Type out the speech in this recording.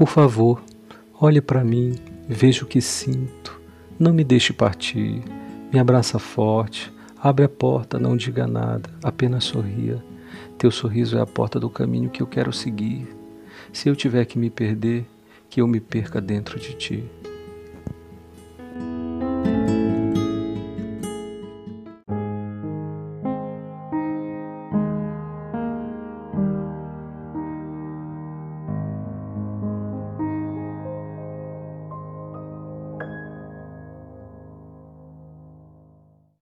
Por favor, olhe para mim, veja o que sinto. Não me deixe partir. Me abraça forte. Abre a porta, não diga nada, apenas sorria. Teu sorriso é a porta do caminho que eu quero seguir. Se eu tiver que me perder, que eu me perca dentro de ti.